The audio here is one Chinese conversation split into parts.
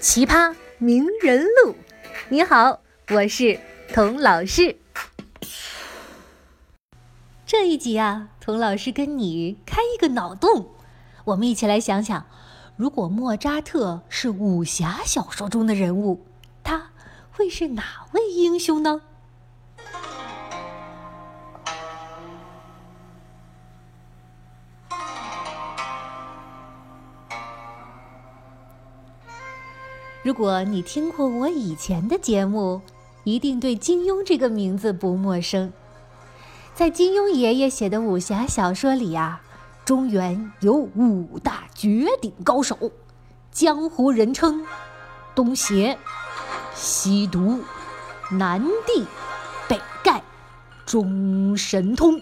奇葩名人录。你好，我是童老师。这一集啊，童老师跟你开一个脑洞，我们一起来想想，如果莫扎特是武侠小说中的人物，他会是哪位英雄呢？如果你听过我以前的节目，一定对金庸这个名字不陌生。在金庸爷爷写的武侠小说里啊，中原有五大绝顶高手，江湖人称东邪、西毒、南帝、北丐、中神通。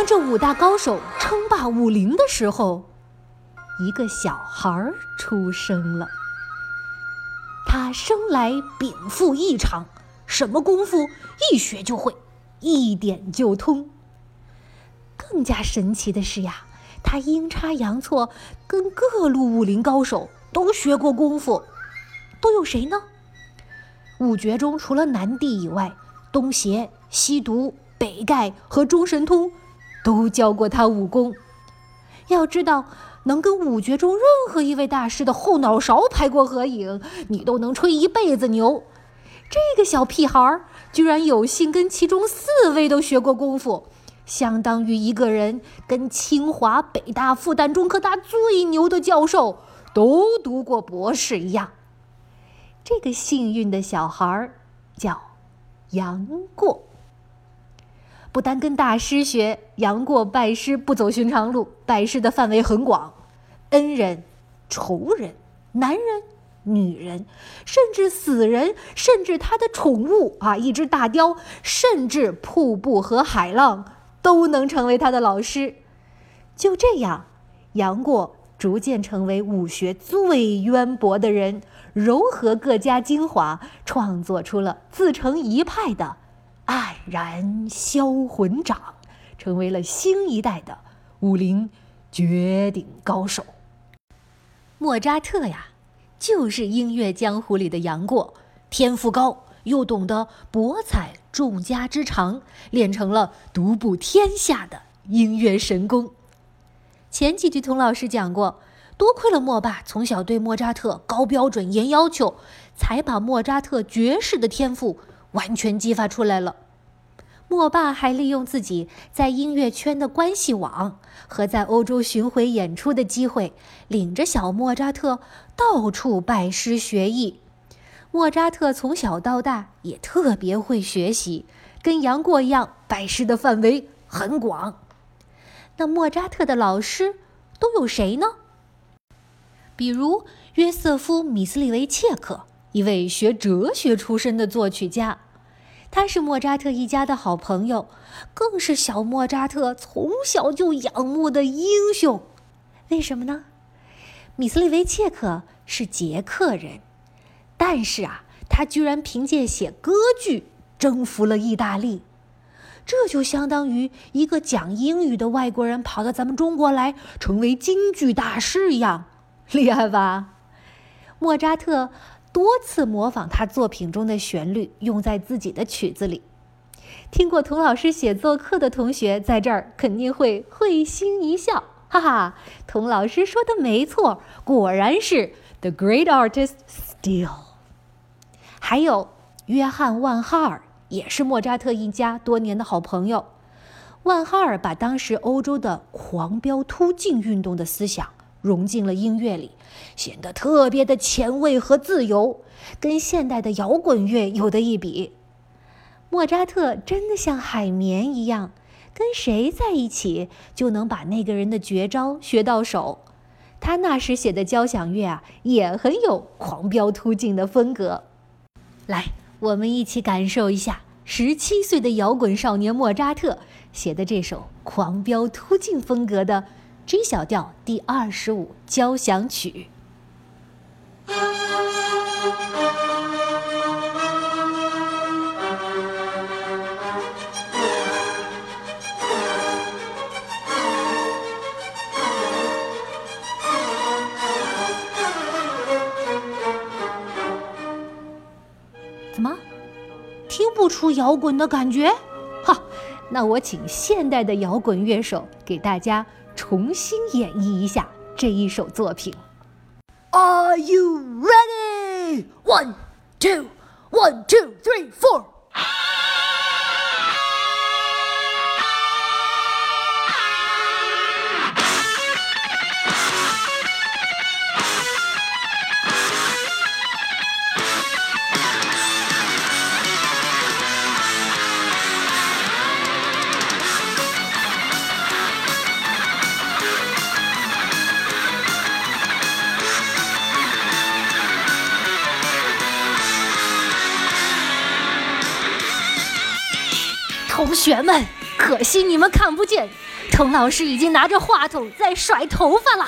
当这五大高手。称霸武林的时候，一个小孩出生了。他生来禀赋异常，什么功夫一学就会，一点就通。更加神奇的是呀，他阴差阳错跟各路武林高手都学过功夫。都有谁呢？五绝中除了南帝以外，东邪、西毒、北丐和中神通。都教过他武功。要知道，能跟五绝中任何一位大师的后脑勺拍过合影，你都能吹一辈子牛。这个小屁孩儿居然有幸跟其中四位都学过功夫，相当于一个人跟清华、北大、复旦、中科大最牛的教授都读过博士一样。这个幸运的小孩儿叫杨过。不单跟大师学，杨过拜师不走寻常路，拜师的范围很广，恩人、仇人、男人、女人，甚至死人，甚至他的宠物啊，一只大雕，甚至瀑布和海浪，都能成为他的老师。就这样，杨过逐渐成为武学最渊博的人，糅合各家精华，创作出了自成一派的。黯然销魂掌，成为了新一代的武林绝顶高手。莫扎特呀，就是音乐江湖里的杨过，天赋高，又懂得博采众家之长，练成了独步天下的音乐神功。前几集童老师讲过，多亏了莫爸从小对莫扎特高标准、严要求，才把莫扎特绝世的天赋。完全激发出来了。莫爸还利用自己在音乐圈的关系网和在欧洲巡回演出的机会，领着小莫扎特到处拜师学艺。莫扎特从小到大也特别会学习，跟杨过一样，拜师的范围很广。那莫扎特的老师都有谁呢？比如约瑟夫·米斯利维切克。一位学哲学出身的作曲家，他是莫扎特一家的好朋友，更是小莫扎特从小就仰慕的英雄。为什么呢？米斯利维切克是捷克人，但是啊，他居然凭借写歌剧征服了意大利，这就相当于一个讲英语的外国人跑到咱们中国来，成为京剧大师一样，厉害吧？莫扎特。多次模仿他作品中的旋律，用在自己的曲子里。听过童老师写作课的同学，在这儿肯定会会心一笑，哈哈！童老师说的没错，果然是 The Great Artist Still。还有约翰万哈尔，也是莫扎特一家多年的好朋友。万哈尔把当时欧洲的狂飙突进运动的思想。融进了音乐里，显得特别的前卫和自由，跟现代的摇滚乐有的一比。莫扎特真的像海绵一样，跟谁在一起就能把那个人的绝招学到手。他那时写的交响乐啊，也很有狂飙突进的风格。来，我们一起感受一下十七岁的摇滚少年莫扎特写的这首狂飙突进风格的 G 小调第二十五交响曲。怎么，听不出摇滚的感觉？哈，那我请现代的摇滚乐手给大家重新演绎一下这一首作品。Are you ready? One, two, one, two, three, four. “同学们，可惜你们看不见，滕老师已经拿着话筒在甩头发了。”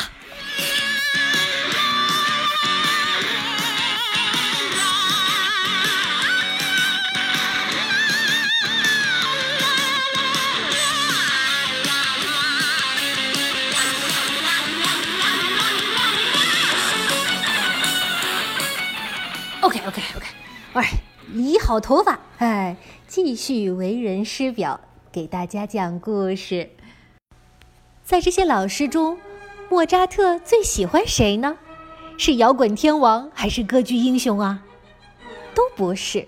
OK，OK，OK，喂，理好头发，哎，继续为人师表，给大家讲故事。在这些老师中，莫扎特最喜欢谁呢？是摇滚天王还是歌剧英雄啊？都不是。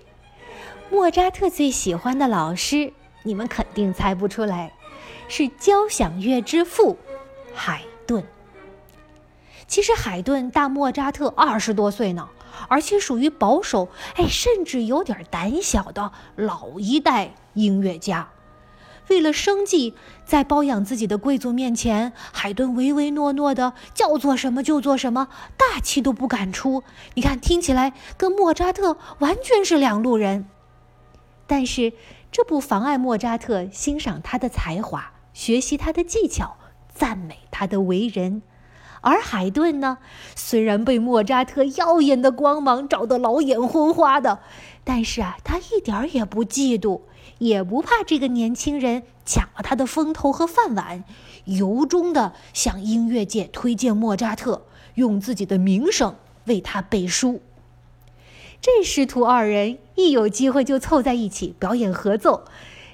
莫扎特最喜欢的老师，你们肯定猜不出来，是交响乐之父海顿。其实海顿大莫扎特二十多岁呢。而且属于保守，哎，甚至有点胆小的老一代音乐家。为了生计，在包养自己的贵族面前，海顿唯唯诺诺的，叫做什么就做什么，大气都不敢出。你看，听起来跟莫扎特完全是两路人。但是这不妨碍莫扎特欣赏他的才华，学习他的技巧，赞美他的为人。而海顿呢，虽然被莫扎特耀眼的光芒照得老眼昏花的，但是啊，他一点儿也不嫉妒，也不怕这个年轻人抢了他的风头和饭碗，由衷的向音乐界推荐莫扎特，用自己的名声为他背书。这师徒二人一有机会就凑在一起表演合奏，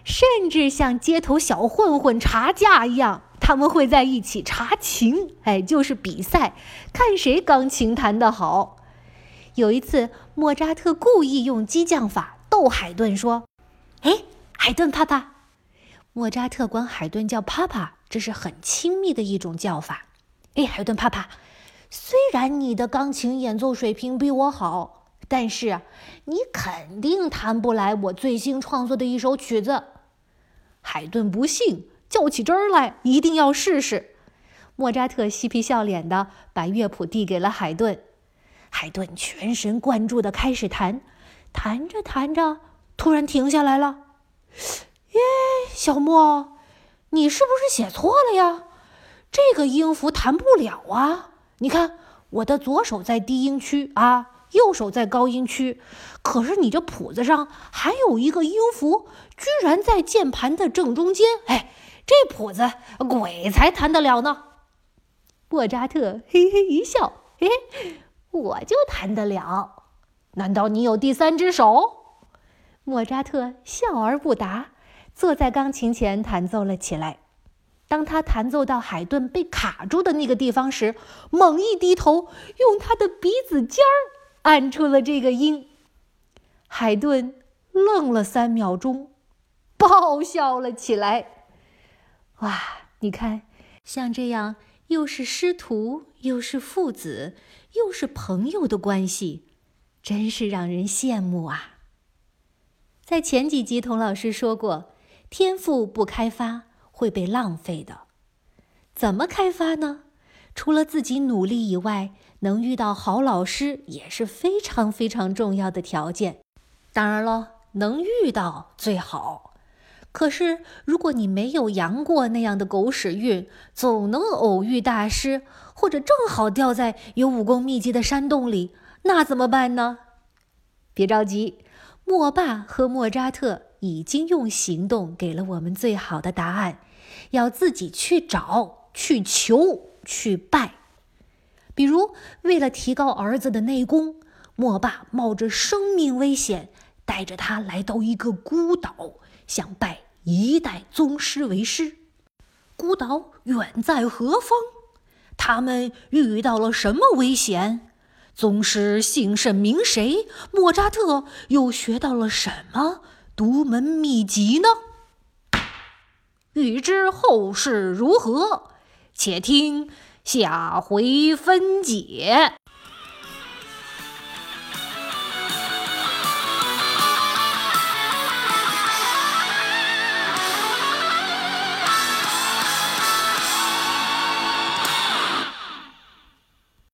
甚至像街头小混混查架一样。他们会在一起查琴，哎，就是比赛，看谁钢琴弹得好。有一次，莫扎特故意用激将法逗海顿，说：“哎，海顿帕帕。”莫扎特管海顿叫帕帕，这是很亲密的一种叫法。哎，海顿帕帕，虽然你的钢琴演奏水平比我好，但是你肯定弹不来我最新创作的一首曲子。海顿不信。较起真儿来，一定要试试。莫扎特嬉皮笑脸的把乐谱递给了海顿，海顿全神贯注的开始弹，弹着弹着，突然停下来了。耶，小莫，你是不是写错了呀？这个音符弹不了啊！你看，我的左手在低音区啊，右手在高音区，可是你这谱子上还有一个音符，居然在键盘的正中间。哎。这谱子鬼才弹得了呢！莫扎特嘿嘿一笑，嘿，我就弹得了。难道你有第三只手？莫扎特笑而不答，坐在钢琴前弹奏了起来。当他弹奏到海顿被卡住的那个地方时，猛一低头，用他的鼻子尖儿按出了这个音。海顿愣了三秒钟，爆笑了起来。哇，你看，像这样又是师徒，又是父子，又是朋友的关系，真是让人羡慕啊！在前几集，童老师说过，天赋不开发，会被浪费的。怎么开发呢？除了自己努力以外，能遇到好老师也是非常非常重要的条件。当然了，能遇到最好。可是，如果你没有杨过那样的狗屎运，总能偶遇大师，或者正好掉在有武功秘籍的山洞里，那怎么办呢？别着急，莫爸和莫扎特已经用行动给了我们最好的答案，要自己去找、去求、去拜。比如，为了提高儿子的内功，莫爸冒着生命危险，带着他来到一个孤岛，想拜一代宗师为师。孤岛远在何方？他们遇到了什么危险？宗师姓甚名谁？莫扎特又学到了什么独门秘籍呢？欲知后事如何，且听。下回分解。